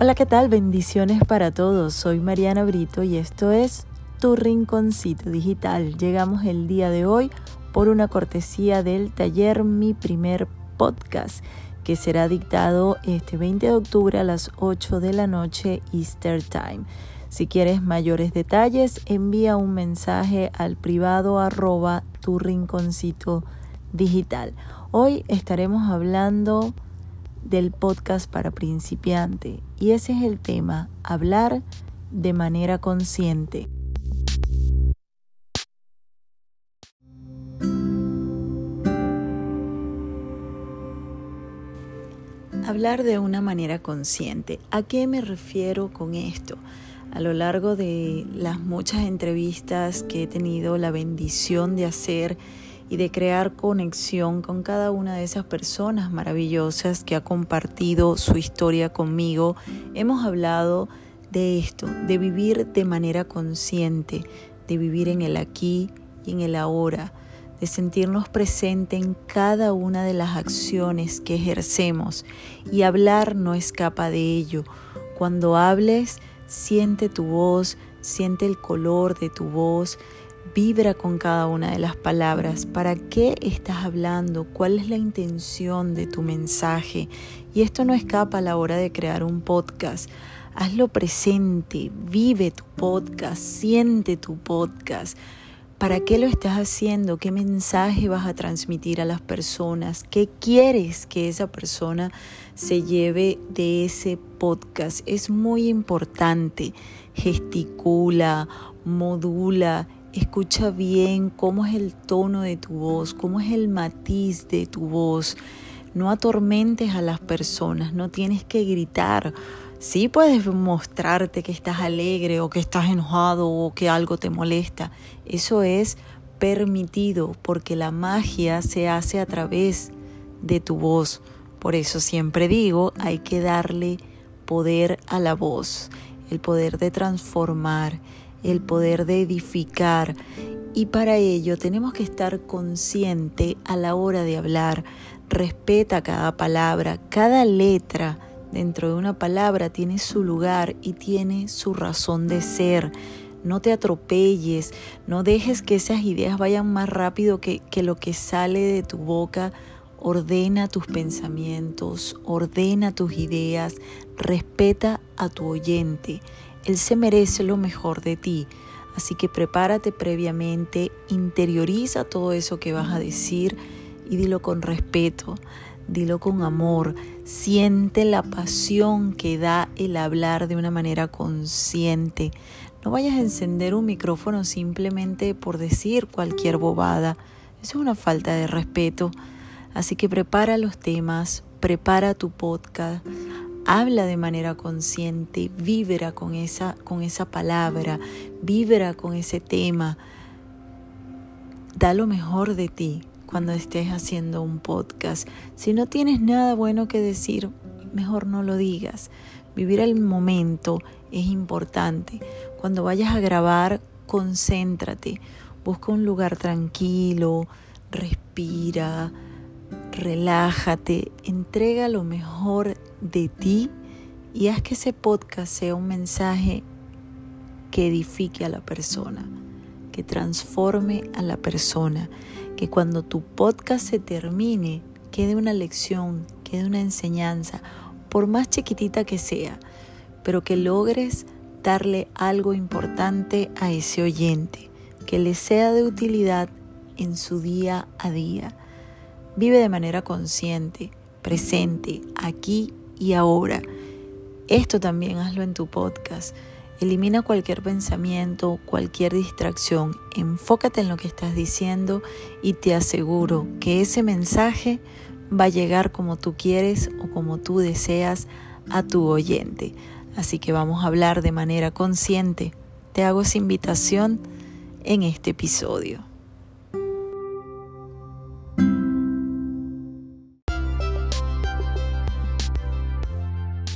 Hola, ¿qué tal? Bendiciones para todos. Soy Mariana Brito y esto es Tu Rinconcito Digital. Llegamos el día de hoy por una cortesía del taller Mi Primer Podcast, que será dictado este 20 de octubre a las 8 de la noche Easter Time. Si quieres mayores detalles, envía un mensaje al privado arroba tu rinconcito digital. Hoy estaremos hablando del podcast para principiante y ese es el tema, hablar de manera consciente. Hablar de una manera consciente. ¿A qué me refiero con esto? A lo largo de las muchas entrevistas que he tenido la bendición de hacer y de crear conexión con cada una de esas personas maravillosas que ha compartido su historia conmigo, hemos hablado de esto, de vivir de manera consciente, de vivir en el aquí y en el ahora, de sentirnos presentes en cada una de las acciones que ejercemos y hablar no escapa de ello. Cuando hables, siente tu voz, siente el color de tu voz, Vibra con cada una de las palabras. ¿Para qué estás hablando? ¿Cuál es la intención de tu mensaje? Y esto no escapa a la hora de crear un podcast. Hazlo presente, vive tu podcast, siente tu podcast. ¿Para qué lo estás haciendo? ¿Qué mensaje vas a transmitir a las personas? ¿Qué quieres que esa persona se lleve de ese podcast? Es muy importante. Gesticula, modula, Escucha bien cómo es el tono de tu voz, cómo es el matiz de tu voz. No atormentes a las personas, no tienes que gritar. Sí puedes mostrarte que estás alegre o que estás enojado o que algo te molesta. Eso es permitido porque la magia se hace a través de tu voz. Por eso siempre digo, hay que darle poder a la voz, el poder de transformar, el poder de edificar y para ello tenemos que estar consciente a la hora de hablar. Respeta cada palabra, cada letra dentro de una palabra tiene su lugar y tiene su razón de ser. No te atropelles, no dejes que esas ideas vayan más rápido que, que lo que sale de tu boca. Ordena tus pensamientos, ordena tus ideas, respeta a tu oyente. Él se merece lo mejor de ti. Así que prepárate previamente, interioriza todo eso que vas a decir y dilo con respeto, dilo con amor, siente la pasión que da el hablar de una manera consciente. No vayas a encender un micrófono simplemente por decir cualquier bobada. Eso es una falta de respeto. Así que prepara los temas, prepara tu podcast, habla de manera consciente, vibra con esa, con esa palabra, vibra con ese tema. Da lo mejor de ti cuando estés haciendo un podcast. Si no tienes nada bueno que decir, mejor no lo digas. Vivir el momento es importante. Cuando vayas a grabar, concéntrate. Busca un lugar tranquilo, respira relájate, entrega lo mejor de ti y haz que ese podcast sea un mensaje que edifique a la persona, que transforme a la persona, que cuando tu podcast se termine quede una lección, quede una enseñanza, por más chiquitita que sea, pero que logres darle algo importante a ese oyente, que le sea de utilidad en su día a día. Vive de manera consciente, presente, aquí y ahora. Esto también hazlo en tu podcast. Elimina cualquier pensamiento, cualquier distracción, enfócate en lo que estás diciendo y te aseguro que ese mensaje va a llegar como tú quieres o como tú deseas a tu oyente. Así que vamos a hablar de manera consciente. Te hago esa invitación en este episodio.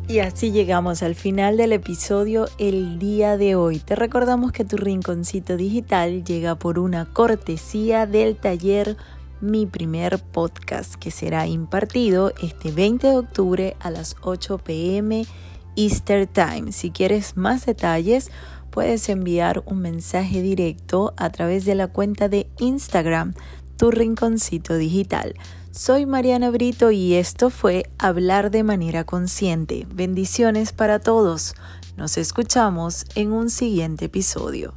Y así llegamos al final del episodio el día de hoy. Te recordamos que tu rinconcito digital llega por una cortesía del taller Mi primer podcast que será impartido este 20 de octubre a las 8 pm Easter Time. Si quieres más detalles, puedes enviar un mensaje directo a través de la cuenta de Instagram, tu rinconcito digital. Soy Mariana Brito y esto fue Hablar de manera consciente. Bendiciones para todos. Nos escuchamos en un siguiente episodio.